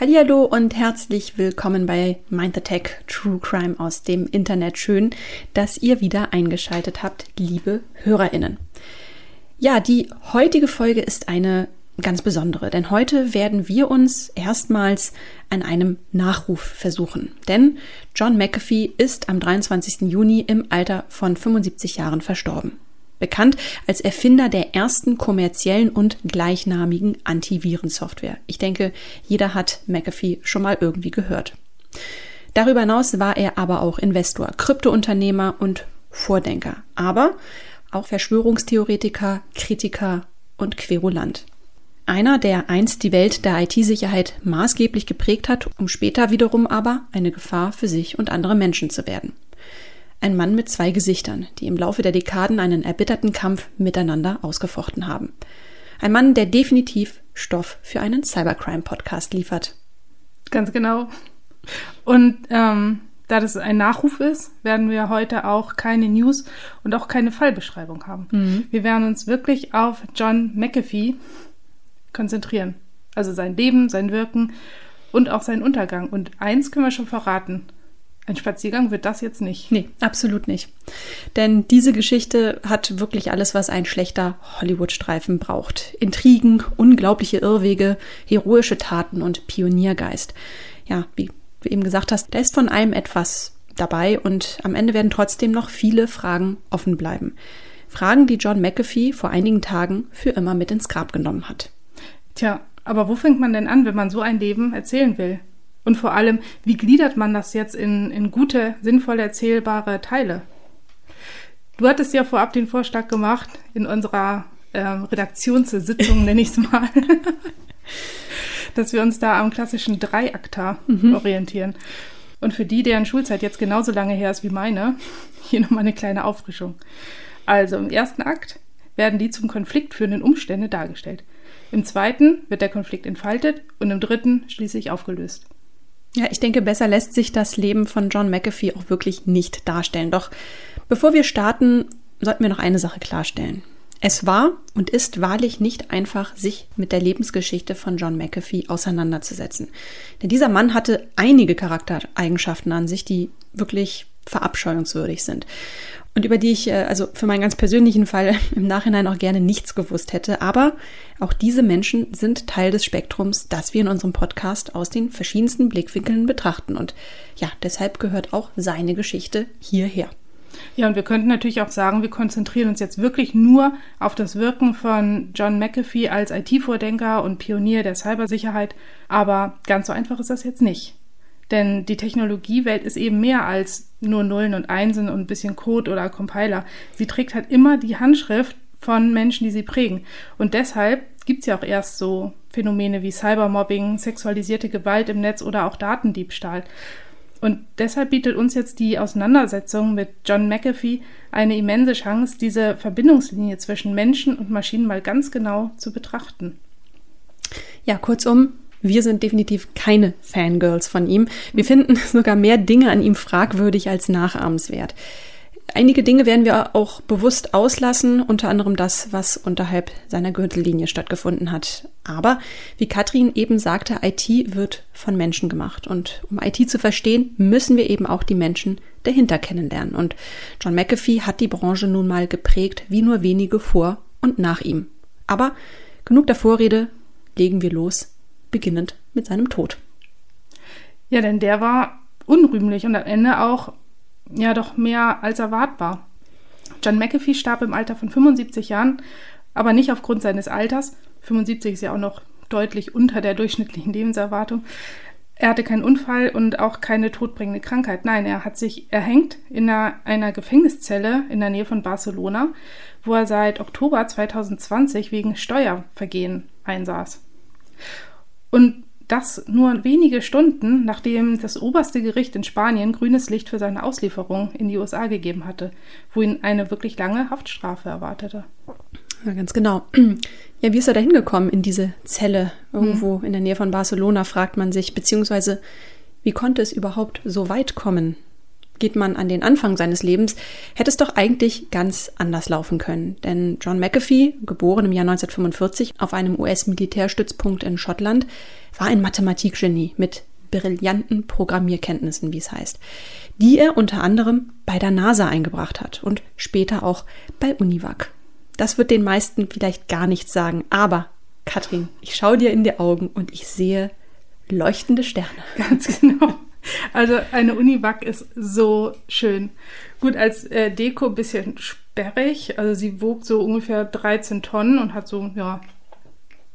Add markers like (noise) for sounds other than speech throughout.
Daily Crime Podcast. Hallo und herzlich willkommen bei Mind the Tech True Crime aus dem Internet. Schön, dass ihr wieder eingeschaltet habt, liebe HörerInnen. Ja, die heutige Folge ist eine ganz besondere, denn heute werden wir uns erstmals an einem Nachruf versuchen. Denn John McAfee ist am 23. Juni im Alter von 75 Jahren verstorben bekannt als Erfinder der ersten kommerziellen und gleichnamigen Antivirensoftware. Ich denke, jeder hat McAfee schon mal irgendwie gehört. Darüber hinaus war er aber auch Investor, Kryptounternehmer und Vordenker, aber auch Verschwörungstheoretiker, Kritiker und Querulant. Einer, der einst die Welt der IT-Sicherheit maßgeblich geprägt hat, um später wiederum aber eine Gefahr für sich und andere Menschen zu werden. Ein Mann mit zwei Gesichtern, die im Laufe der Dekaden einen erbitterten Kampf miteinander ausgefochten haben. Ein Mann, der definitiv Stoff für einen Cybercrime-Podcast liefert. Ganz genau. Und ähm, da das ein Nachruf ist, werden wir heute auch keine News und auch keine Fallbeschreibung haben. Mhm. Wir werden uns wirklich auf John McAfee konzentrieren. Also sein Leben, sein Wirken und auch seinen Untergang. Und eins können wir schon verraten. Ein Spaziergang wird das jetzt nicht. Nee, absolut nicht. Denn diese Geschichte hat wirklich alles, was ein schlechter Hollywood-Streifen braucht. Intrigen, unglaubliche Irrwege, heroische Taten und Pioniergeist. Ja, wie du eben gesagt hast, da ist von allem etwas dabei und am Ende werden trotzdem noch viele Fragen offen bleiben. Fragen, die John McAfee vor einigen Tagen für immer mit ins Grab genommen hat. Tja, aber wo fängt man denn an, wenn man so ein Leben erzählen will? Und vor allem, wie gliedert man das jetzt in, in gute, sinnvoll erzählbare Teile? Du hattest ja vorab den Vorschlag gemacht in unserer ähm, Redaktionssitzung, nenne ich es mal, (laughs) dass wir uns da am klassischen Dreiakter mhm. orientieren. Und für die, deren Schulzeit jetzt genauso lange her ist wie meine, hier nochmal eine kleine Auffrischung. Also im ersten Akt werden die zum Konflikt führenden Umstände dargestellt. Im zweiten wird der Konflikt entfaltet und im dritten schließlich aufgelöst. Ja, ich denke, besser lässt sich das Leben von John McAfee auch wirklich nicht darstellen. Doch bevor wir starten, sollten wir noch eine Sache klarstellen. Es war und ist wahrlich nicht einfach, sich mit der Lebensgeschichte von John McAfee auseinanderzusetzen. Denn dieser Mann hatte einige Charaktereigenschaften an sich, die wirklich verabscheuungswürdig sind und über die ich äh, also für meinen ganz persönlichen Fall (laughs) im Nachhinein auch gerne nichts gewusst hätte. Aber auch diese Menschen sind Teil des Spektrums, das wir in unserem Podcast aus den verschiedensten Blickwinkeln betrachten. Und ja, deshalb gehört auch seine Geschichte hierher. Ja, und wir könnten natürlich auch sagen, wir konzentrieren uns jetzt wirklich nur auf das Wirken von John McAfee als IT-Vordenker und Pionier der Cybersicherheit. Aber ganz so einfach ist das jetzt nicht. Denn die Technologiewelt ist eben mehr als nur Nullen und Einsen und ein bisschen Code oder Compiler. Sie trägt halt immer die Handschrift von Menschen, die sie prägen. Und deshalb gibt es ja auch erst so Phänomene wie Cybermobbing, sexualisierte Gewalt im Netz oder auch Datendiebstahl. Und deshalb bietet uns jetzt die Auseinandersetzung mit John McAfee eine immense Chance, diese Verbindungslinie zwischen Menschen und Maschinen mal ganz genau zu betrachten. Ja, kurzum, wir sind definitiv keine Fangirls von ihm. Wir finden (laughs) sogar mehr Dinge an ihm fragwürdig als nachahmenswert. Einige Dinge werden wir auch bewusst auslassen, unter anderem das, was unterhalb seiner Gürtellinie stattgefunden hat. Aber wie Katrin eben sagte, IT wird von Menschen gemacht. Und um IT zu verstehen, müssen wir eben auch die Menschen dahinter kennenlernen. Und John McAfee hat die Branche nun mal geprägt, wie nur wenige vor und nach ihm. Aber genug der Vorrede, legen wir los beginnend mit seinem Tod. Ja, denn der war unrühmlich und am Ende auch ja doch mehr als erwartbar. John McAfee starb im Alter von 75 Jahren, aber nicht aufgrund seines Alters. 75 ist ja auch noch deutlich unter der durchschnittlichen Lebenserwartung. Er hatte keinen Unfall und auch keine todbringende Krankheit. Nein, er hat sich erhängt in einer, einer Gefängniszelle in der Nähe von Barcelona, wo er seit Oktober 2020 wegen Steuervergehen einsaß. Und das nur wenige Stunden, nachdem das oberste Gericht in Spanien grünes Licht für seine Auslieferung in die USA gegeben hatte, wo ihn eine wirklich lange Haftstrafe erwartete. Ja, ganz genau. (clears throat) Ja, wie ist er da hingekommen in diese Zelle irgendwo hm. in der Nähe von Barcelona, fragt man sich, beziehungsweise wie konnte es überhaupt so weit kommen? Geht man an den Anfang seines Lebens, hätte es doch eigentlich ganz anders laufen können. Denn John McAfee, geboren im Jahr 1945 auf einem US-Militärstützpunkt in Schottland, war ein Mathematikgenie mit brillanten Programmierkenntnissen, wie es heißt, die er unter anderem bei der NASA eingebracht hat und später auch bei Univac. Das wird den meisten vielleicht gar nichts sagen, aber Katrin, ich schaue dir in die Augen und ich sehe leuchtende Sterne. Ganz genau. Also eine Univac ist so schön. Gut, als äh, Deko ein bisschen sperrig. Also sie wog so ungefähr 13 Tonnen und hat so, ja,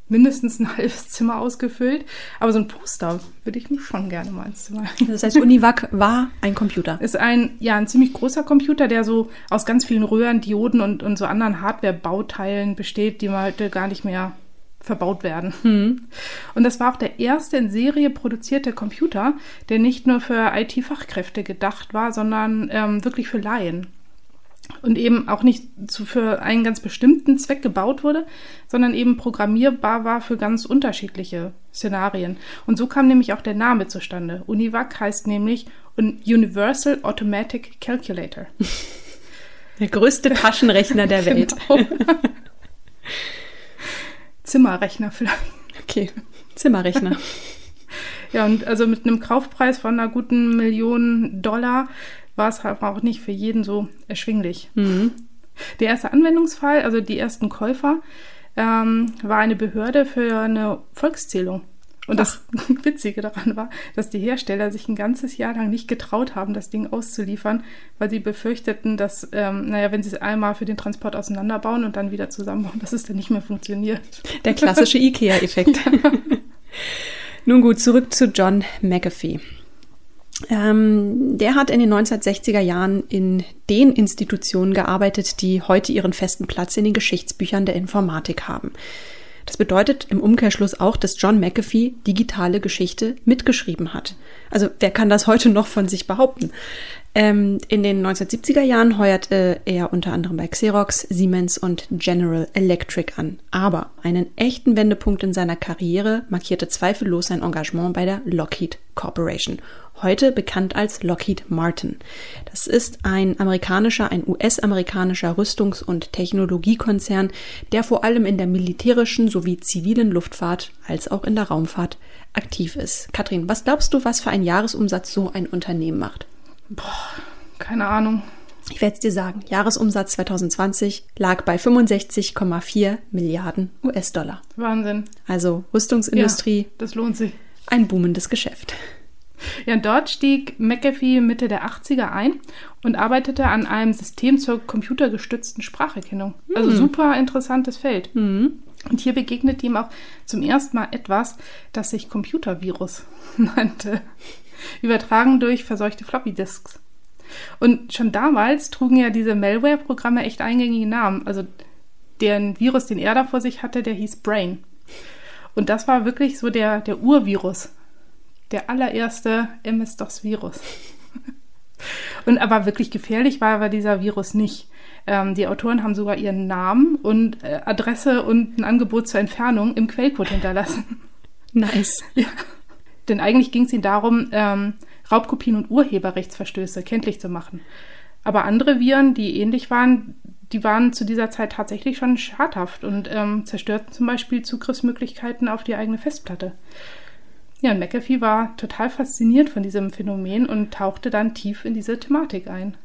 mindestens ein (laughs) halbes Zimmer ausgefüllt. Aber so ein Poster würde ich mich schon gerne mal ins Zimmer. (laughs) Das heißt, Univac war ein Computer. Ist ein, ja, ein ziemlich großer Computer, der so aus ganz vielen Röhren, Dioden und, und so anderen Hardware-Bauteilen besteht, die man heute gar nicht mehr verbaut werden. Hm. Und das war auch der erste in Serie produzierte Computer, der nicht nur für IT-Fachkräfte gedacht war, sondern ähm, wirklich für Laien. Und eben auch nicht zu, für einen ganz bestimmten Zweck gebaut wurde, sondern eben programmierbar war für ganz unterschiedliche Szenarien. Und so kam nämlich auch der Name zustande. UNIVAC heißt nämlich Universal Automatic Calculator. (laughs) Der größte Taschenrechner der (laughs) Welt. Genau. (laughs) Zimmerrechner vielleicht. Okay, Zimmerrechner. (laughs) ja, und also mit einem Kaufpreis von einer guten Million Dollar war es halt auch nicht für jeden so erschwinglich. Mhm. Der erste Anwendungsfall, also die ersten Käufer, ähm, war eine Behörde für eine Volkszählung. Und Ach. das (laughs) Witzige daran war, dass die Hersteller sich ein ganzes Jahr lang nicht getraut haben, das Ding auszuliefern, weil sie befürchteten, dass, ähm, naja, wenn sie es einmal für den Transport auseinanderbauen und dann wieder zusammenbauen, dass es dann nicht mehr funktioniert. Der klassische (laughs) IKEA-Effekt. Ja. Nun gut, zurück zu John McAfee. Ähm, der hat in den 1960er Jahren in den Institutionen gearbeitet, die heute ihren festen Platz in den Geschichtsbüchern der Informatik haben. Das bedeutet im Umkehrschluss auch, dass John McAfee digitale Geschichte mitgeschrieben hat. Also wer kann das heute noch von sich behaupten? Ähm, in den 1970er Jahren heuerte er unter anderem bei Xerox, Siemens und General Electric an. Aber einen echten Wendepunkt in seiner Karriere markierte zweifellos sein Engagement bei der Lockheed Corporation heute bekannt als Lockheed Martin. Das ist ein amerikanischer, ein US-amerikanischer Rüstungs- und Technologiekonzern, der vor allem in der militärischen sowie zivilen Luftfahrt als auch in der Raumfahrt aktiv ist. Katrin, was glaubst du, was für ein Jahresumsatz so ein Unternehmen macht? Boah, keine Ahnung. Ich werde es dir sagen. Jahresumsatz 2020 lag bei 65,4 Milliarden US-Dollar. Wahnsinn. Also Rüstungsindustrie. Ja, das lohnt sich. Ein boomendes Geschäft. Ja, dort stieg McAfee Mitte der 80er ein und arbeitete an einem System zur computergestützten Spracherkennung. Also mhm. super interessantes Feld. Mhm. Und hier begegnet ihm auch zum ersten Mal etwas, das sich Computervirus (laughs) nannte. Übertragen durch verseuchte Floppy-Disks. Und schon damals trugen ja diese Malware-Programme echt eingängige Namen. Also der Virus, den er da vor sich hatte, der hieß Brain. Und das war wirklich so der, der Urvirus der allererste MS-DOS-Virus. (laughs) und aber wirklich gefährlich war aber dieser Virus nicht. Ähm, die Autoren haben sogar ihren Namen und äh, Adresse und ein Angebot zur Entfernung im Quellcode hinterlassen. (laughs) Nice. (laughs) Ja. Denn eigentlich ging es ihnen darum, ähm, Raubkopien und Urheberrechtsverstöße kenntlich zu machen. Aber andere Viren, die ähnlich waren, die waren zu dieser Zeit tatsächlich schon schadhaft und ähm, zerstörten zum Beispiel Zugriffsmöglichkeiten auf die eigene Festplatte. Ja, und McAfee war total fasziniert von diesem Phänomen und tauchte dann tief in diese Thematik ein.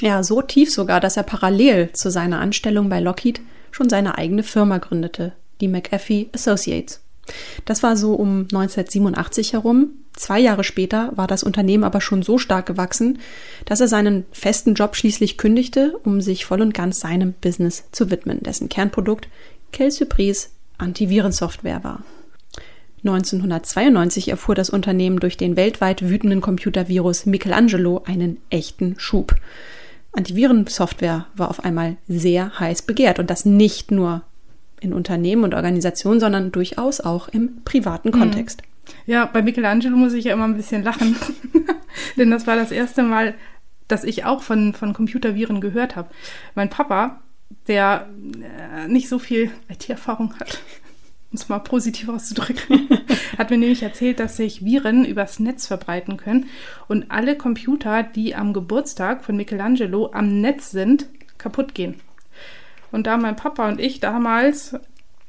Ja, so tief sogar, dass er parallel zu seiner Anstellung bei Lockheed schon seine eigene Firma gründete, die McAfee Associates. Das war so um 1987 herum. Zwei Jahre später war das Unternehmen aber schon so stark gewachsen, dass er seinen festen Job schließlich kündigte, um sich voll und ganz seinem Business zu widmen, dessen Kernprodukt Quelle Surprise Antivirensoftware war. 1992 erfuhr das Unternehmen durch den weltweit wütenden Computervirus Michelangelo einen echten Schub. Antivirensoftware war auf einmal sehr heiß begehrt und das nicht nur in Unternehmen und Organisationen, sondern durchaus auch im privaten mhm. Kontext. Ja, bei Michelangelo muss ich ja immer ein bisschen lachen, (laughs) denn das war das erste Mal, dass ich auch von, von Computerviren gehört habe. Mein Papa, der äh, nicht so viel IT-Erfahrung hat, um es mal positiv auszudrücken, (laughs) hat mir nämlich erzählt, dass sich Viren übers Netz verbreiten können und alle Computer, die am Geburtstag von Michelangelo am Netz sind, kaputt gehen. Und da mein Papa und ich damals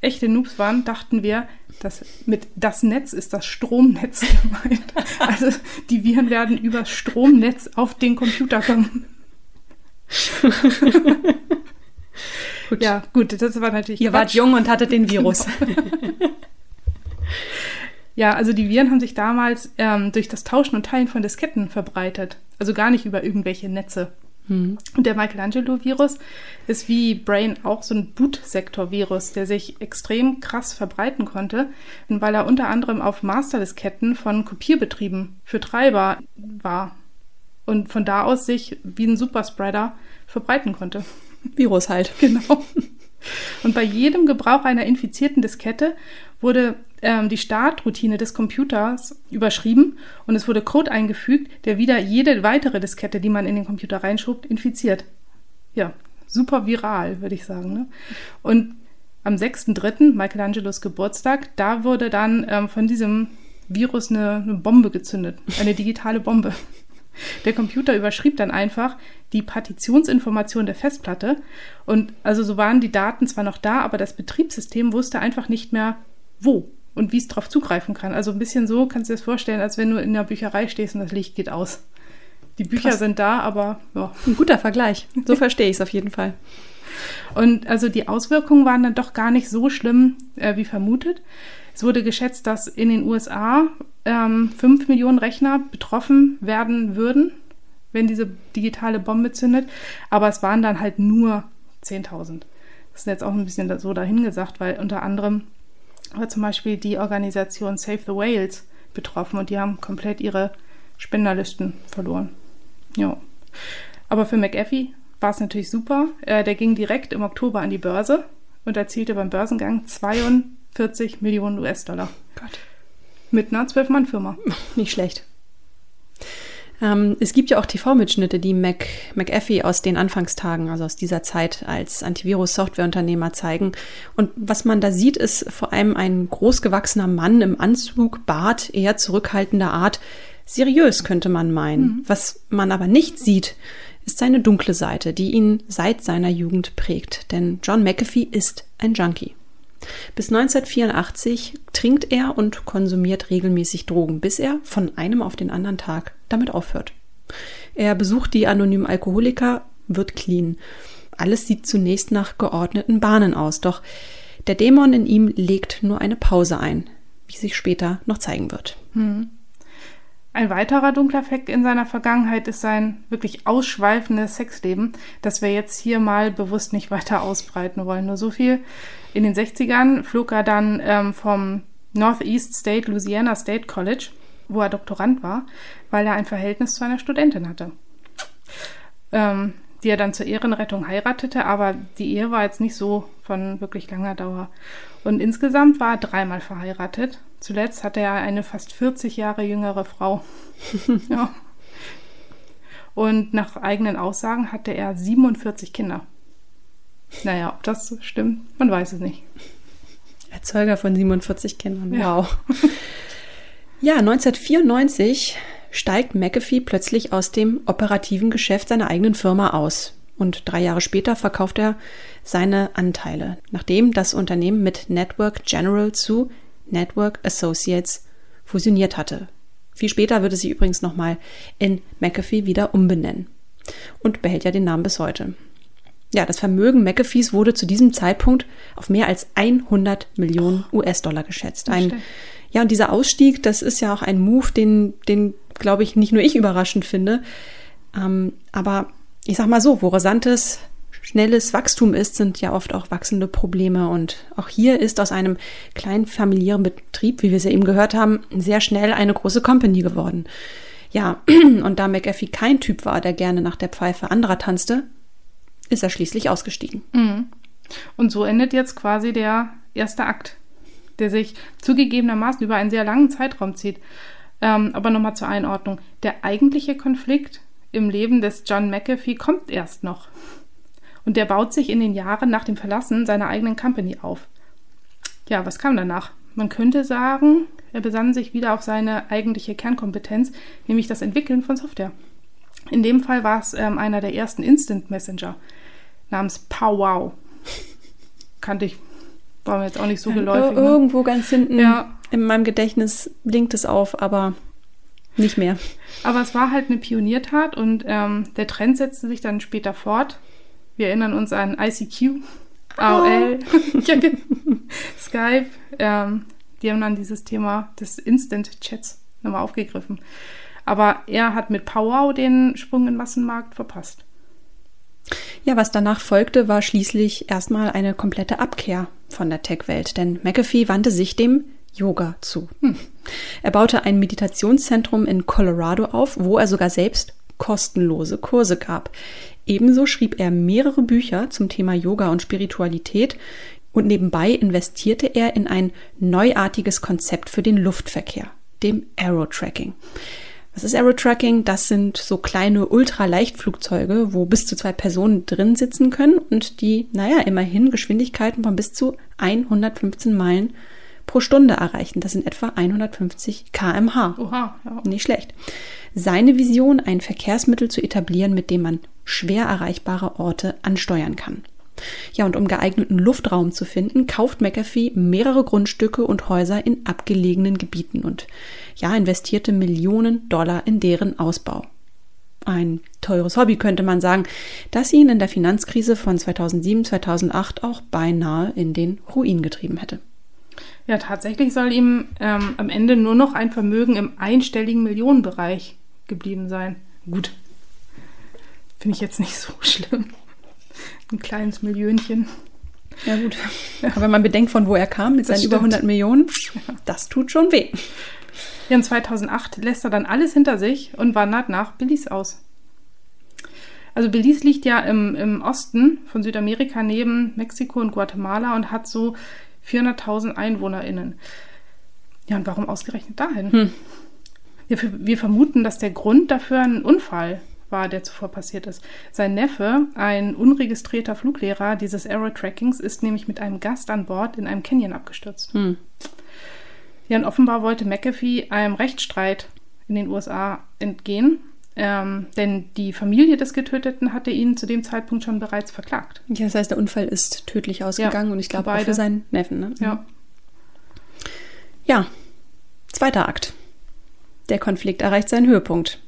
echte Noobs waren, dachten wir, dass mit das Netz ist das Stromnetz gemeint. (laughs) Also die Viren werden über Stromnetz auf den Computer kommen. (laughs) gut. Ja, gut, das war natürlich. Ihr wart jung und hattet den Virus. Genau. ja, also die Viren haben sich damals ähm, durch das Tauschen und Teilen von Disketten verbreitet. Also gar nicht über irgendwelche Netze. Hm. Und der Michelangelo-Virus ist wie Brain auch so ein Bootsektor-Virus, der sich extrem krass verbreiten konnte, weil er unter anderem auf Masterdisketten von Kopierbetrieben für Treiber war und von da aus sich wie ein Superspreader verbreiten konnte. (laughs) Virus halt. (laughs) Genau. Und bei jedem Gebrauch einer infizierten Diskette wurde ähm, die Startroutine des Computers überschrieben und es wurde Code eingefügt, der wieder jede weitere Diskette, die man in den Computer reinschobt, infiziert. Ja, super viral, würde ich sagen. Ne? Und am 6.3., Michelangelos Geburtstag, da wurde dann ähm, von diesem Virus eine, eine Bombe gezündet, eine digitale Bombe. Der Computer überschrieb dann einfach die Partitionsinformation der Festplatte und also so waren die Daten zwar noch da, aber das Betriebssystem wusste einfach nicht mehr, wo und wie es darauf zugreifen kann. Also ein bisschen so kannst du dir das vorstellen, als wenn du in der Bücherei stehst und das Licht geht aus. Die Bücher Krass. sind da, aber ja. Ein guter Vergleich. So verstehe ich es auf jeden Fall. Und also die Auswirkungen waren dann doch gar nicht so schlimm äh, wie vermutet. Es wurde geschätzt, dass in den USA ähm, 5 Millionen Rechner betroffen werden würden, wenn diese digitale Bombe zündet. Aber es waren dann halt nur 10.000. Das ist jetzt auch ein bisschen so dahingesagt, weil unter anderem war zum Beispiel die Organisation Save the Whales betroffen und die haben komplett ihre Spenderlisten verloren. Ja. Aber für McAfee war es natürlich super. Äh, der ging direkt im Oktober an die Börse und erzielte beim Börsengang 42 Millionen US-Dollar. Gott. Mit einer Zwölf-Mann-Firma. (laughs) Nicht schlecht. Ähm, es gibt ja auch TV-Mitschnitte, die Mac, McAfee aus den Anfangstagen, also aus dieser Zeit als Antivirus-Softwareunternehmer zeigen. Und was man da sieht, ist vor allem ein großgewachsener Mann im Anzug, Bart, eher zurückhaltender Art. Seriös könnte man meinen. Mhm. Was man aber nicht sieht, ist seine dunkle Seite, die ihn seit seiner Jugend prägt. Denn John McAfee ist ein Junkie. Bis 1984 trinkt er und konsumiert regelmäßig Drogen, bis er von einem auf den anderen Tag damit aufhört. Er besucht die anonymen Alkoholiker, wird clean. Alles sieht zunächst nach geordneten Bahnen aus, doch der Dämon in ihm legt nur eine Pause ein, wie sich später noch zeigen wird. Hm. Ein weiterer dunkler Fleck in seiner Vergangenheit ist sein wirklich ausschweifendes Sexleben, das wir jetzt hier mal bewusst nicht weiter ausbreiten wollen. Nur so viel. In den 60ern flog er dann ähm, vom Northeast State Louisiana State College, wo er Doktorand war, weil er ein Verhältnis zu einer Studentin hatte, ähm, die er dann zur Ehrenrettung heiratete, aber die Ehe war jetzt nicht so von wirklich langer Dauer. Und insgesamt war er dreimal verheiratet. Zuletzt hatte er eine fast 40 Jahre jüngere Frau. (laughs) ja. Und nach eigenen Aussagen hatte er 47 Kinder. Naja, ob das stimmt, man weiß es nicht. Erzeuger von 47 Kindern. Ja. Wow. (laughs) Ja, 1994 steigt McAfee plötzlich aus dem operativen Geschäft seiner eigenen Firma aus. Und drei Jahre später verkauft er seine Anteile, nachdem das Unternehmen mit Network General zu Network Associates fusioniert hatte. Viel später wird es sich übrigens nochmal in McAfee wieder umbenennen und behält ja den Namen bis heute. Ja, das Vermögen McAfees wurde zu diesem Zeitpunkt auf mehr als 100 Millionen US-Dollar geschätzt. Ein, ja, und dieser Ausstieg, das ist ja auch ein Move, den, den glaube ich, nicht nur ich überraschend finde. Ähm, aber ich sag mal so, wo rasantes, schnelles Wachstum ist, sind ja oft auch wachsende Probleme. Und auch hier ist aus einem kleinen familiären Betrieb, wie wir es ja eben gehört haben, sehr schnell eine große Company geworden. Ja, (clears throat) und da McAfee kein Typ war, der gerne nach der Pfeife anderer tanzte, ist er schließlich ausgestiegen. Mhm. Und so endet jetzt quasi der erste Akt, der sich zugegebenermaßen über einen sehr langen Zeitraum zieht. Ähm, aber nochmal zur Einordnung. Der eigentliche Konflikt im Leben des John McAfee kommt erst noch. Und der baut sich in den Jahren nach dem Verlassen seiner eigenen Company auf. Ja, was kam danach? Man könnte sagen, er besann sich wieder auf seine eigentliche Kernkompetenz, nämlich das Entwickeln von Software. In dem Fall war es ähm, einer der ersten Instant Messenger namens Powwow. Kannte ich, war mir jetzt auch nicht so geläufig. Ne? Irgendwo ganz hinten ja. in meinem Gedächtnis blinkt es auf, aber nicht mehr. Aber es war halt eine Pioniertat und ähm, der Trend setzte sich dann später fort. Wir erinnern uns an ICQ, AOL, oh. (laughs) Genau. Skype. Ähm, die haben dann dieses Thema des Instant-Chats nochmal aufgegriffen. Aber er hat mit Powwow den Sprung in Massenmarkt verpasst. Ja, was danach folgte, war schließlich erstmal eine komplette Abkehr von der Tech-Welt, denn McAfee wandte sich dem Yoga zu. Hm. Er baute ein Meditationszentrum in Colorado auf, wo er sogar selbst kostenlose Kurse gab. Ebenso schrieb er mehrere Bücher zum Thema Yoga und Spiritualität und nebenbei investierte er in ein neuartiges Konzept für den Luftverkehr, dem Aerotracking. Was ist Aerotracking? Das sind so kleine Ultraleichtflugzeuge, wo bis zu zwei Personen drin sitzen können und die, naja, immerhin Geschwindigkeiten von bis zu 115 Meilen pro Stunde erreichen. Das sind etwa 150 kmh. Oha, ja. Nicht schlecht. Seine Vision, ein Verkehrsmittel zu etablieren, mit dem man schwer erreichbare Orte ansteuern kann. Ja, und um geeigneten Luftraum zu finden, kauft McAfee mehrere Grundstücke und Häuser in abgelegenen Gebieten und ja, investierte Millionen Dollar in deren Ausbau. Ein teures Hobby könnte man sagen, das ihn in der Finanzkrise von 2007, 2008 auch beinahe in den Ruin getrieben hätte. Ja, tatsächlich soll ihm ähm, am Ende nur noch ein Vermögen im einstelligen Millionenbereich geblieben sein. Gut, finde ich jetzt nicht so (laughs) schlimm ein kleines Millionchen. Ja gut. Aber wenn man bedenkt, von wo er kam mit das seinen stimmt. über 100 Millionen, das tut schon weh. Ja, und 2008 lässt er dann alles hinter sich und wandert nach Belize aus. Also Belize liegt ja im, im Osten von Südamerika neben Mexiko und Guatemala und hat so 400.000 EinwohnerInnen. Ja, und warum ausgerechnet dahin? Hm. Wir, wir vermuten, dass der Grund dafür ein Unfall war, der zuvor passiert ist. Sein Neffe, ein unregistrierter Fluglehrer dieses Aerotrackings, ist nämlich mit einem Gast an Bord in einem Canyon abgestürzt. Hm. Ja, und offenbar wollte McAfee einem Rechtsstreit in den USA entgehen, ähm, denn die Familie des Getöteten hatte ihn zu dem Zeitpunkt schon bereits verklagt. Ja, das heißt, der Unfall ist tödlich ausgegangen ja, und ich glaube auch für seinen Neffen. Ne? Ja. Ja, zweiter Akt. Der Konflikt erreicht seinen Höhepunkt.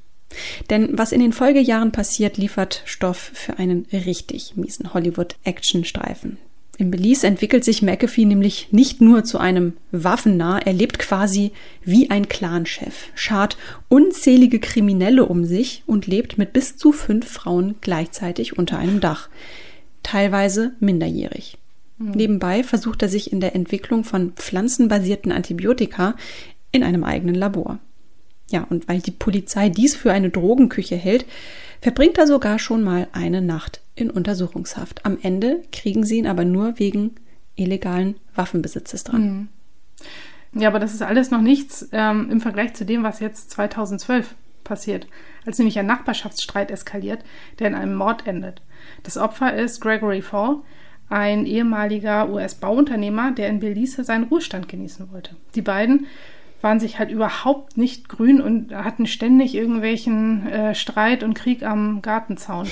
Denn was in den Folgejahren passiert, liefert Stoff für einen richtig miesen Hollywood-Action-Streifen. In Belize entwickelt sich McAfee nämlich nicht nur zu einem Waffennah, er lebt quasi wie ein Clanchef, schart unzählige Kriminelle um sich und lebt mit bis zu fünf Frauen gleichzeitig unter einem Dach, teilweise minderjährig. Mhm. Nebenbei versucht er sich in der Entwicklung von pflanzenbasierten Antibiotika in einem eigenen Labor. Ja, und weil die Polizei dies für eine Drogenküche hält, verbringt er sogar schon mal eine Nacht in Untersuchungshaft. Am Ende kriegen sie ihn aber nur wegen illegalen Waffenbesitzes dran. Mhm. Ja, aber das ist alles noch nichts ähm, im Vergleich zu dem, was jetzt 2012 passiert, als nämlich ein Nachbarschaftsstreit eskaliert, der in einem Mord endet. Das Opfer ist Gregory Fall, ein ehemaliger US-Bauunternehmer, der in Belize seinen Ruhestand genießen wollte. Die beiden waren sich halt überhaupt nicht grün und hatten ständig irgendwelchen äh, Streit und Krieg am Gartenzaun.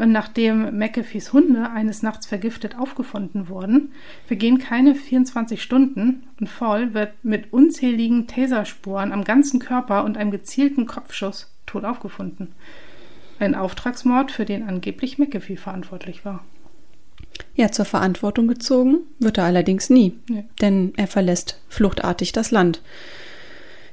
Und nachdem McAfees Hunde eines Nachts vergiftet aufgefunden wurden, vergehen keine 24 Stunden und Fall wird mit unzähligen Taserspuren am ganzen Körper und einem gezielten Kopfschuss tot aufgefunden. Ein Auftragsmord, für den angeblich McAfee verantwortlich war. Ja, zur Verantwortung gezogen wird er allerdings nie, nee. denn er verlässt fluchtartig das Land.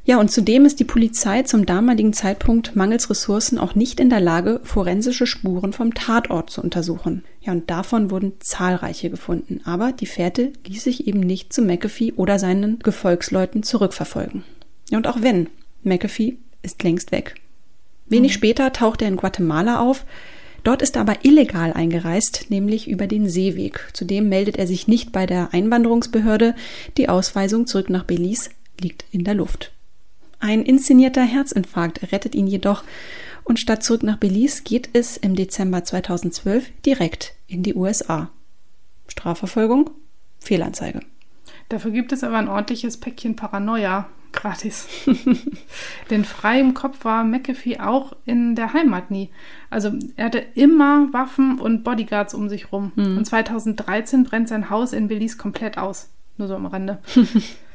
Ja, und zudem ist die Polizei zum damaligen Zeitpunkt mangels Ressourcen auch nicht in der Lage, forensische Spuren vom Tatort zu untersuchen. Ja, und davon wurden zahlreiche gefunden, aber die Fährte ließ sich eben nicht zu McAfee oder seinen Gefolgsleuten zurückverfolgen. Ja, und auch wenn, McAfee ist längst weg. Wenig mhm. später taucht er in Guatemala auf, Dort ist er aber illegal eingereist, nämlich über den Seeweg. Zudem meldet er sich nicht bei der Einwanderungsbehörde. Die Ausweisung zurück nach Belize liegt in der Luft. Ein inszenierter Herzinfarkt rettet ihn jedoch und statt zurück nach Belize geht es im Dezember 2012 direkt in die USA. Strafverfolgung? Fehlanzeige. Dafür gibt es aber ein ordentliches Päckchen Paranoia gratis. (laughs) Denn frei im Kopf war McAfee auch in der Heimat nie. Also er hatte immer Waffen und Bodyguards um sich rum. Mhm. Und 2013 brennt sein Haus in Belize komplett aus. Nur so am Rande. (laughs)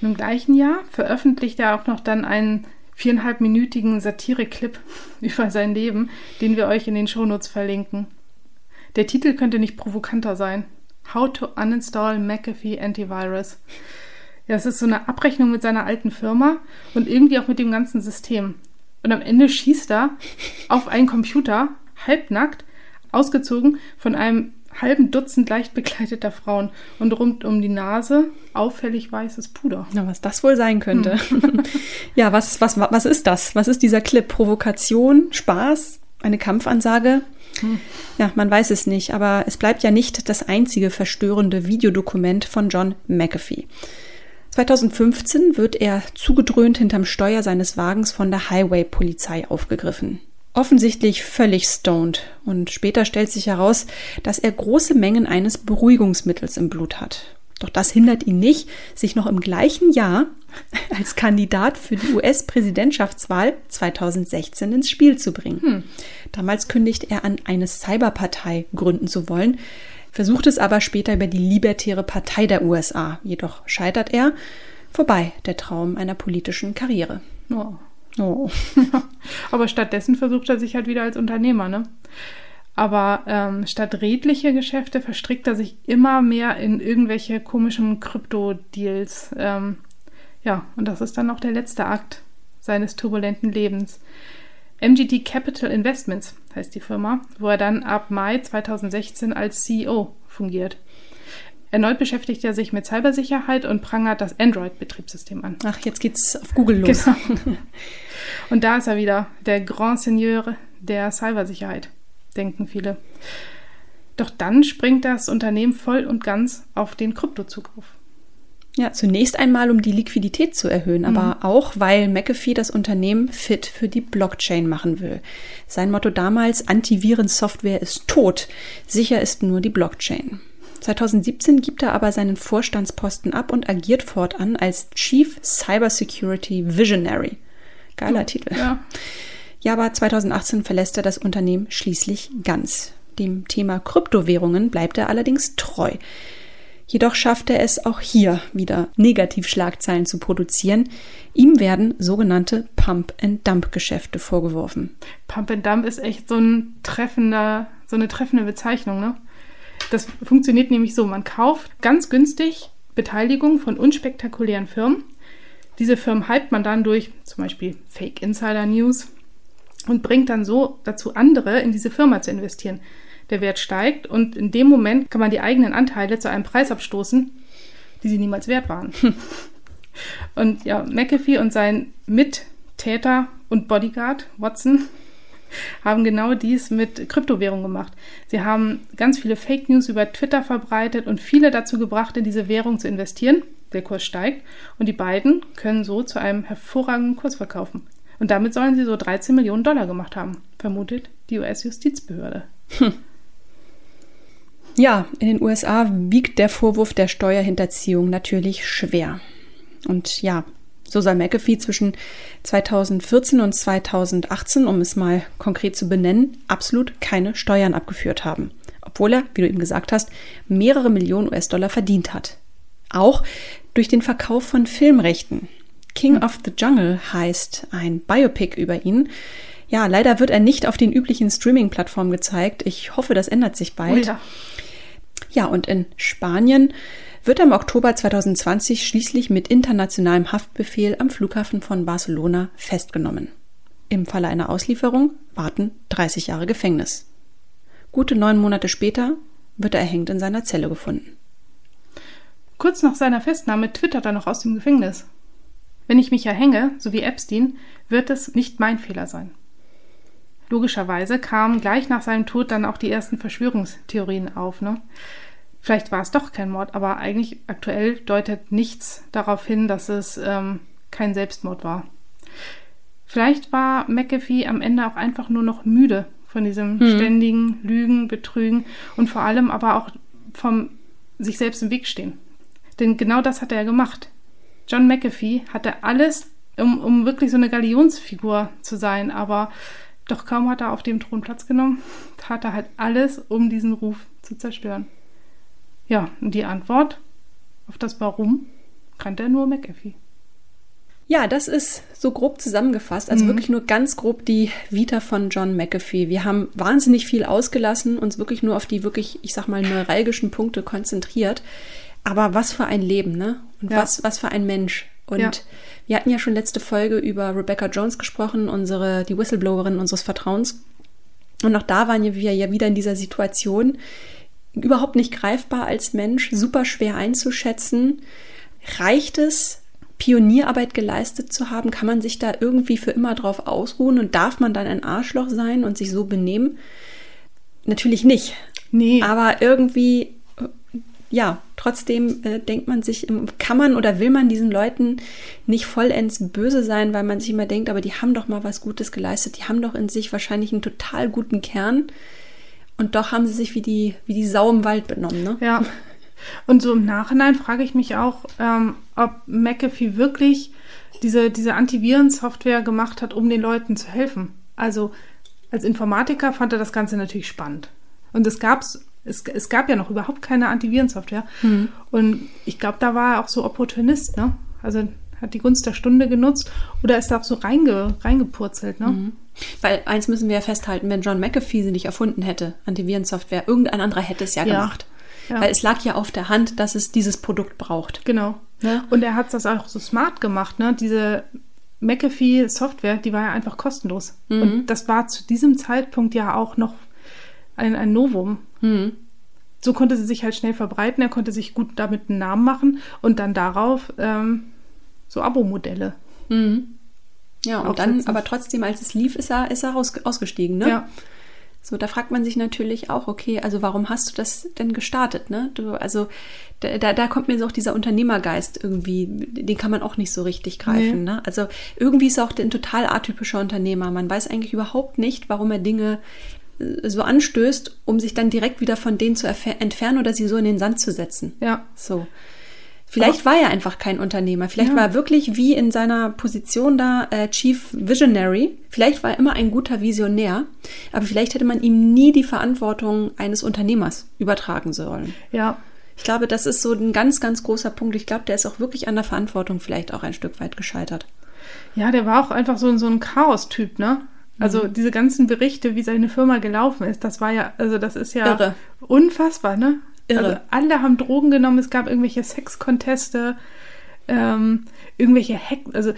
Im gleichen Jahr veröffentlicht er auch noch dann einen viereinhalbminütigen Satire-Clip (laughs) über sein Leben, den wir euch in den Shownotes verlinken. Der Titel könnte nicht provokanter sein. How to uninstall McAfee Antivirus. Ja, es ist so eine Abrechnung mit seiner alten Firma und irgendwie auch mit dem ganzen System. Und am Ende schießt er auf einen Computer, halbnackt, ausgezogen von einem halben Dutzend leicht bekleideter Frauen und rund um die Nase auffällig weißes Puder. Ja, was das wohl sein könnte. Hm. (laughs) ja, was, was, was ist das? Was ist dieser Clip? Provokation, Spaß, eine Kampfansage? Hm. Ja, man weiß es nicht, aber es bleibt ja nicht das einzige verstörende Videodokument von John McAfee. 2015 wird er zugedröhnt hinterm Steuer seines Wagens von der Highway-Polizei aufgegriffen. Offensichtlich völlig stoned und später stellt sich heraus, dass er große Mengen eines Beruhigungsmittels im Blut hat. Doch das hindert ihn nicht, sich noch im gleichen Jahr (laughs) als Kandidat für die US-Präsidentschaftswahl 2016 ins Spiel zu bringen. Hm. Damals kündigt er an, eine Cyberpartei gründen zu wollen, versucht es aber später über die Libertäre Partei der USA. Jedoch scheitert er. Vorbei der Traum einer politischen Karriere. Oh. Oh. (laughs) aber stattdessen versucht er sich halt wieder als Unternehmer, ne? Aber ähm, statt redliche Geschäfte verstrickt er sich immer mehr in irgendwelche komischen Krypto-Deals. Ähm, ja, und das ist dann auch der letzte Akt seines turbulenten Lebens. MGT Capital Investments heißt die Firma, wo er dann ab Mai 2016 als CEO fungiert. Erneut beschäftigt er sich mit Cybersicherheit und prangert das Android-Betriebssystem an. Ach, jetzt geht's auf Google los. Genau. Und da ist er wieder, der Grand Seigneur der Cybersicherheit, denken viele. Doch dann springt das Unternehmen voll und ganz auf den Kryptozug auf. Ja, zunächst einmal, um die Liquidität zu erhöhen, aber mhm. auch, weil McAfee das Unternehmen fit für die Blockchain machen will. Sein Motto damals, Antivirensoftware ist tot, sicher ist nur die Blockchain. 2017 gibt er aber seinen Vorstandsposten ab und agiert fortan als Chief Cybersecurity Visionary. Geiler oh, Titel. Ja. ja, aber 2018 verlässt er das Unternehmen schließlich ganz. Dem Thema Kryptowährungen bleibt er allerdings treu. Jedoch schafft er es auch hier wieder Negativschlagzeilen zu produzieren. Ihm werden sogenannte Pump-and-Dump-Geschäfte vorgeworfen. Pump-and-Dump ist echt so ein treffender, so eine treffende Bezeichnung, ne? Das funktioniert nämlich so, man kauft ganz günstig Beteiligung von unspektakulären Firmen. Diese Firmen hypt man dann durch zum Beispiel Fake Insider News und bringt dann so dazu, andere in diese Firma zu investieren der Wert steigt und in dem Moment kann man die eigenen Anteile zu einem Preis abstoßen, die sie niemals wert waren. (laughs) und ja, McAfee und sein Mittäter und Bodyguard Watson (laughs) haben genau dies mit Kryptowährung gemacht. Sie haben ganz viele Fake News über Twitter verbreitet und viele dazu gebracht, in diese Währung zu investieren. Der Kurs steigt und die beiden können so zu einem hervorragenden Kurs verkaufen. Und damit sollen sie so 13 Millionen Dollar gemacht haben, vermutet die US-Justizbehörde. Hm. Ja, in den USA wiegt der Vorwurf der Steuerhinterziehung natürlich schwer. Und ja, so soll McAfee zwischen 2014 und 2018, um es mal konkret zu benennen, absolut keine Steuern abgeführt haben. Obwohl er, wie du eben gesagt hast, mehrere Millionen US-Dollar verdient hat. Auch durch den Verkauf von Filmrechten. King of the Jungle heißt ein Biopic über ihn. Ja, leider wird er nicht auf den üblichen Streaming-Plattformen gezeigt. Ich hoffe, das ändert sich bald. Oh ja. Ja, und in Spanien wird am Oktober 2020 schließlich mit internationalem Haftbefehl am Flughafen von Barcelona festgenommen. Im Falle einer Auslieferung warten 30 Jahre Gefängnis. Gute neun Monate später wird er erhängt in seiner Zelle gefunden. Kurz nach seiner Festnahme twittert er noch aus dem Gefängnis. Wenn ich mich erhänge, so wie Epstein, wird es nicht mein Fehler sein. Logischerweise kamen gleich nach seinem Tod dann auch die ersten Verschwörungstheorien auf. Ne? Vielleicht war es doch kein Mord, aber eigentlich aktuell deutet nichts darauf hin, dass es ähm, kein Selbstmord war. Vielleicht war McAfee am Ende auch einfach nur noch müde von diesem hm. ständigen Lügen, Betrügen und vor allem aber auch vom sich selbst im Weg stehen. Denn genau das hat er ja gemacht. John McAfee hatte alles, um, um wirklich so eine Galionsfigur zu sein, aber doch kaum hat er auf dem Thron Platz genommen, (laughs) tat er halt alles, um diesen Ruf zu zerstören. Ja, und die Antwort auf das Warum kannte er nur McAfee. Ja, das ist so grob zusammengefasst, also mhm. wirklich nur ganz grob die Vita von John McAfee. Wir haben wahnsinnig viel ausgelassen, uns wirklich nur auf die wirklich, ich sag mal, neuralgischen Punkte konzentriert. Aber was für ein Leben, ne? Und ja. was, was für ein Mensch. Und ja. wir hatten ja schon letzte Folge über Rebecca Jones gesprochen, unsere, die Whistleblowerin unseres Vertrauens. Und auch da waren wir ja wieder in dieser Situation, überhaupt nicht greifbar als Mensch, super schwer einzuschätzen. Reicht es, Pionierarbeit geleistet zu haben? Kann man sich da irgendwie für immer drauf ausruhen und darf man dann ein Arschloch sein und sich so benehmen? Natürlich nicht. Nee. Aber irgendwie, ja, trotzdem äh, denkt man sich, kann man oder will man diesen Leuten nicht vollends böse sein, weil man sich immer denkt, aber die haben doch mal was Gutes geleistet, die haben doch in sich wahrscheinlich einen total guten Kern. Und doch haben sie sich wie die, wie die Sau im Wald benommen, ne? Ja, und so im Nachhinein frage ich mich auch, ähm, ob McAfee wirklich diese, diese Antivirensoftware gemacht hat, um den Leuten zu helfen. Also als Informatiker fand er das Ganze natürlich spannend. Und es gab's, es, es gab ja noch überhaupt keine Antivirensoftware. Mhm. Und ich glaube, da war er auch so Opportunist, ne? Also hat die Gunst der Stunde genutzt oder ist da auch so reinge, reingepurzelt, ne? Mhm. Weil eins müssen wir ja festhalten, wenn John McAfee sie nicht erfunden hätte, Antivirensoftware, irgendein anderer hätte es ja, ja. gemacht. Ja. Weil es lag ja auf der Hand, dass es dieses Produkt braucht. Genau. Ja? Und er hat das auch so smart gemacht, ne? Diese McAfee-Software, die war ja einfach kostenlos. Mhm. Und das war zu diesem Zeitpunkt ja auch noch ein, ein Novum. Mhm. So konnte sie sich halt schnell verbreiten, er konnte sich gut damit einen Namen machen und dann darauf ähm, so Abo-Modelle. Mhm. Ja, und dann, aber trotzdem, als es lief, ist er, ist er aus, ausgestiegen, ne? Ja. So, da fragt man sich natürlich auch, okay, also warum hast du das denn gestartet, ne? Du, also da, da, da kommt mir so auch dieser Unternehmergeist irgendwie, den kann man auch nicht so richtig greifen, nee. ne? Also irgendwie ist er auch ein total atypischer Unternehmer. Man weiß eigentlich überhaupt nicht, warum er Dinge äh, so anstößt, um sich dann direkt wieder von denen zu entfernen oder sie so in den Sand zu setzen. Ja. So. Vielleicht war er einfach kein Unternehmer. Vielleicht ja. war er wirklich wie in seiner Position da äh, Chief Visionary. Vielleicht war er immer ein guter Visionär. Aber vielleicht hätte man ihm nie die Verantwortung eines Unternehmers übertragen sollen. Ja. Ich glaube, das ist so ein ganz, ganz großer Punkt. Ich glaube, der ist auch wirklich an der Verantwortung vielleicht auch ein Stück weit gescheitert. Ja, der war auch einfach so, so ein Chaos-Typ, ne? Also mhm. diese ganzen Berichte, wie seine Firma gelaufen ist, das war ja, also das ist ja Irre. unfassbar, ne? Irre. Also alle haben Drogen genommen, es gab irgendwelche Sexkonteste, ähm, irgendwelche Heck, also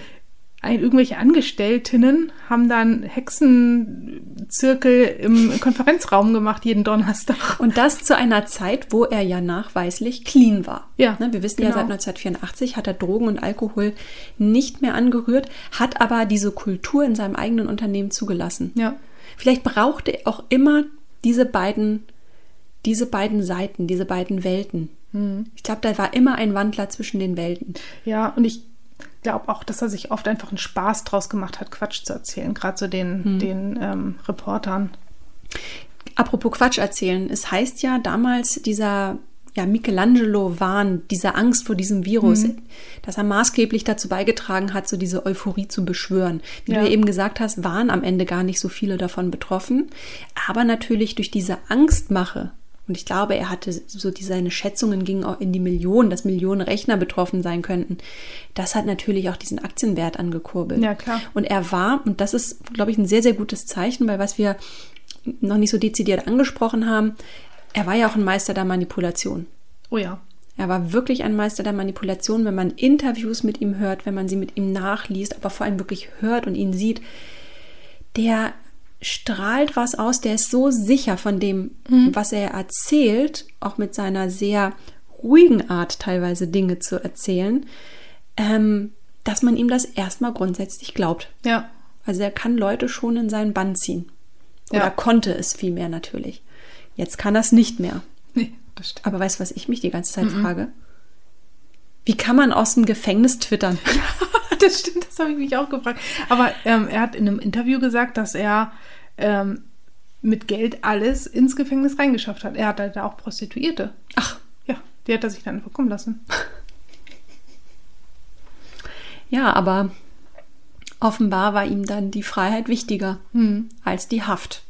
ein, irgendwelche Angestelltinnen haben dann Hexenzirkel im Konferenzraum gemacht jeden Donnerstag. Und das zu einer Zeit, wo er ja nachweislich clean war. Ja. Ne, wir wissen genau. ja, seit 1984 hat er Drogen und Alkohol nicht mehr angerührt, hat aber diese Kultur in seinem eigenen Unternehmen zugelassen. Ja. Vielleicht brauchte er auch immer diese beiden diese beiden Seiten, diese beiden Welten. Mhm. Ich glaube, da war immer ein Wandler zwischen den Welten. Ja, und ich glaube auch, dass er sich oft einfach einen Spaß draus gemacht hat, Quatsch zu erzählen, gerade so den, mhm. den ähm, Reportern. Apropos Quatsch erzählen, es heißt ja damals dieser ja, Michelangelo-Wahn, diese Angst vor diesem Virus, mhm. dass er maßgeblich dazu beigetragen hat, so diese Euphorie zu beschwören. Wie ja. du ja eben gesagt hast, waren am Ende gar nicht so viele davon betroffen. Aber natürlich durch diese Angstmache und ich glaube, er hatte so die, seine Schätzungen gingen auch in die Millionen, dass Millionen Rechner betroffen sein könnten. Das hat natürlich auch diesen Aktienwert angekurbelt. Ja, klar. Und er war, und das ist, glaube ich, ein sehr, sehr gutes Zeichen, weil was wir noch nicht so dezidiert angesprochen haben, er war ja auch ein Meister der Manipulation. Oh ja. Er war wirklich ein Meister der Manipulation, wenn man Interviews mit ihm hört, wenn man sie mit ihm nachliest, aber vor allem wirklich hört und ihn sieht. Der strahlt was aus, der ist so sicher von dem, mhm. was er erzählt, auch mit seiner sehr ruhigen Art teilweise Dinge zu erzählen, ähm, dass man ihm das erstmal grundsätzlich glaubt. Ja. Also er kann Leute schon in seinen Bann ziehen. Oder ja. konnte es vielmehr natürlich. Jetzt kann er es nicht mehr. Nee, das stimmt. Aber weißt du, was ich mich die ganze Zeit mhm. frage? Wie kann man aus dem Gefängnis twittern? (laughs) (laughs) (laughs) das stimmt, das habe ich mich auch gefragt. Aber ähm, er hat in einem Interview gesagt, dass er ähm, mit Geld alles ins Gefängnis reingeschafft hat. Er hat da auch Prostituierte. Ach. Ja, die hat er sich dann einfach kommen lassen. (laughs) ja, aber offenbar war ihm dann die Freiheit wichtiger hm. als die Haft.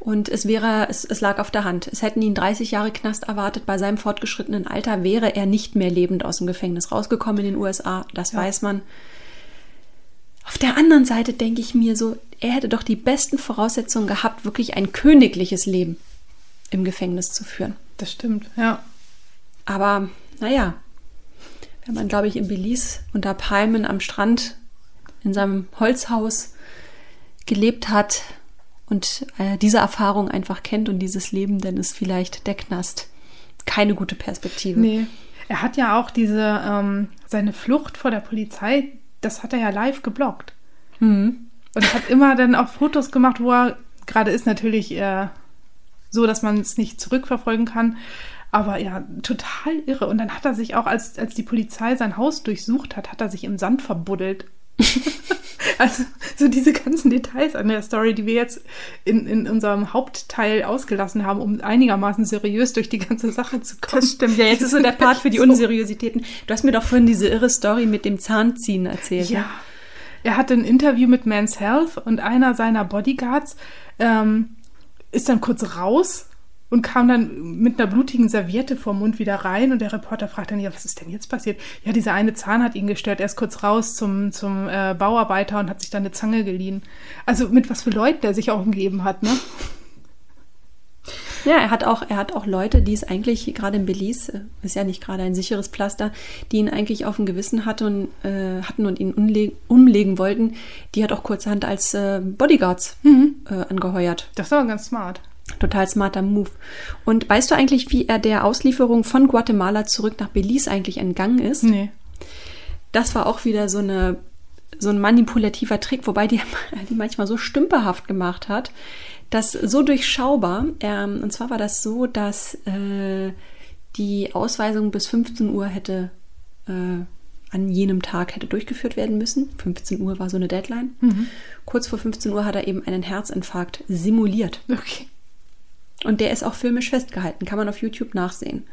Und es wäre, es, es lag auf der Hand. Es hätten ihn 30 Jahre Knast erwartet. Bei seinem fortgeschrittenen Alter wäre er nicht mehr lebend aus dem Gefängnis rausgekommen in den USA. Das Ja. weiß man. Auf der anderen Seite denke ich mir so, er hätte doch die besten Voraussetzungen gehabt, wirklich ein königliches Leben im Gefängnis zu führen. Das stimmt, ja. Aber naja, wenn man, glaube ich, in Belize unter Palmen am Strand in seinem Holzhaus gelebt hat und äh, diese Erfahrung einfach kennt und dieses Leben, dann ist vielleicht der Knast keine gute Perspektive. Nee. Er hat ja auch diese, ähm, seine Flucht vor der Polizei, das hat er ja live geblockt. Mhm. Und hat immer dann auch Fotos gemacht, wo er gerade ist natürlich äh, so, dass man es nicht zurückverfolgen kann. Aber ja, total irre. Und dann hat er sich auch, als, als die Polizei sein Haus durchsucht hat, hat er sich im Sand verbuddelt. (laughs) also so diese ganzen Details an der Story, die wir jetzt in, in unserem Hauptteil ausgelassen haben, um einigermaßen seriös durch die ganze Sache zu kommen. Das stimmt, ja, jetzt ist so der Part für die. (laughs) Unseriositäten. Du hast mir doch vorhin diese irre Story mit dem Zahnziehen erzählt. ne? Ja. Er hatte ein Interview mit Men's Health und einer seiner Bodyguards ähm, ist dann kurz raus und kam dann mit einer blutigen Serviette vorm Mund wieder rein und der Reporter fragt dann, ja, was ist denn jetzt passiert? Ja, dieser eine Zahn hat ihn gestört. Er ist kurz raus zum, zum äh, Bauarbeiter und hat sich dann eine Zange geliehen. Also mit was für Leuten der sich auch umgeben hat, ne? Ja, er hat auch, er hat auch Leute, die es eigentlich gerade in Belize, ist ja nicht gerade ein sicheres Pflaster, die ihn eigentlich auf dem Gewissen hatte und, äh, hatten und ihn umle umlegen wollten, die hat auch kurzerhand als äh, Bodyguards äh, angeheuert. Das aber ganz smart. Total smarter Move. Und weißt du eigentlich, wie er der Auslieferung von Guatemala zurück nach Belize eigentlich entgangen ist? Nee. Das war auch wieder so eine so ein manipulativer Trick, wobei die, (laughs) die manchmal so stümperhaft gemacht hat, dass so durchschaubar. Ähm, und zwar war das so, dass äh, die Ausweisung bis 15 Uhr hätte äh, an jenem Tag hätte durchgeführt werden müssen. 15 Uhr war so eine Deadline. Kurz vor 15 Uhr hat er eben einen Herzinfarkt simuliert. Okay. Und der ist auch filmisch festgehalten, kann man auf YouTube nachsehen.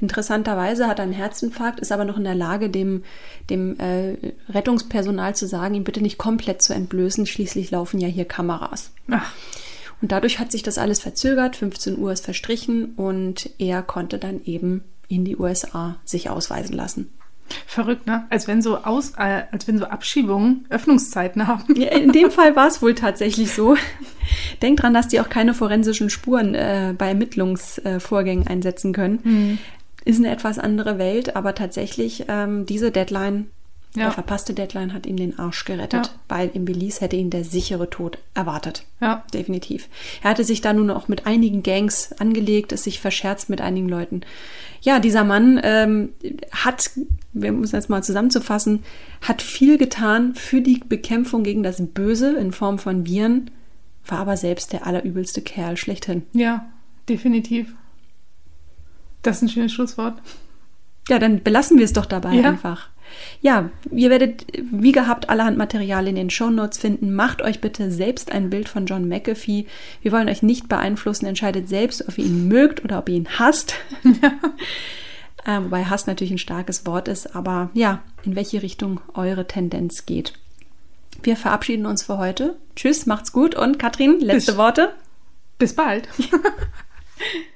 Interessanterweise hat er einen Herzinfarkt, ist aber noch in der Lage, dem, dem äh, Rettungspersonal zu sagen, ihn bitte nicht komplett zu entblößen. Schließlich laufen ja hier Kameras. Ach, Und dadurch hat sich das alles verzögert. 15 Uhr ist verstrichen und er konnte dann eben in die USA sich ausweisen lassen. Verrückt, ne? Als wenn so Aus, äh, als wenn so Abschiebungen Öffnungszeiten haben. Ja, in dem Fall war es wohl tatsächlich so. Denk dran, dass die auch keine forensischen Spuren äh, bei Ermittlungsvorgängen einsetzen können. Ist eine etwas andere Welt, aber tatsächlich ähm, diese Deadline, Ja. der verpasste Deadline, hat ihm den Arsch gerettet, Ja. weil in Belize hätte ihn der sichere Tod erwartet. Ja. Definitiv. Er hatte sich da nun auch mit einigen Gangs angelegt, es sich verscherzt mit einigen Leuten. Ja, dieser Mann ähm, hat, wir müssen jetzt mal zusammenzufassen, hat viel getan für die Bekämpfung gegen das Böse in Form von Viren, war aber selbst der allerübelste Kerl schlechthin. Ja, definitiv. Das ist ein schönes Schlusswort. Ja, dann belassen wir es doch dabei Ja. einfach. Ja, ihr werdet wie gehabt allerhand Material in den Shownotes finden. Macht euch bitte selbst ein Bild von John McAfee. Wir wollen euch nicht beeinflussen. Entscheidet selbst, ob ihr ihn mögt oder ob ihr ihn hasst. (laughs) äh, wobei Hass natürlich ein starkes Wort ist, aber ja, in welche Richtung eure Tendenz geht. Wir verabschieden uns für heute. Tschüss, macht's gut und Katrin, letzte Bis- Worte. Bis bald. (laughs)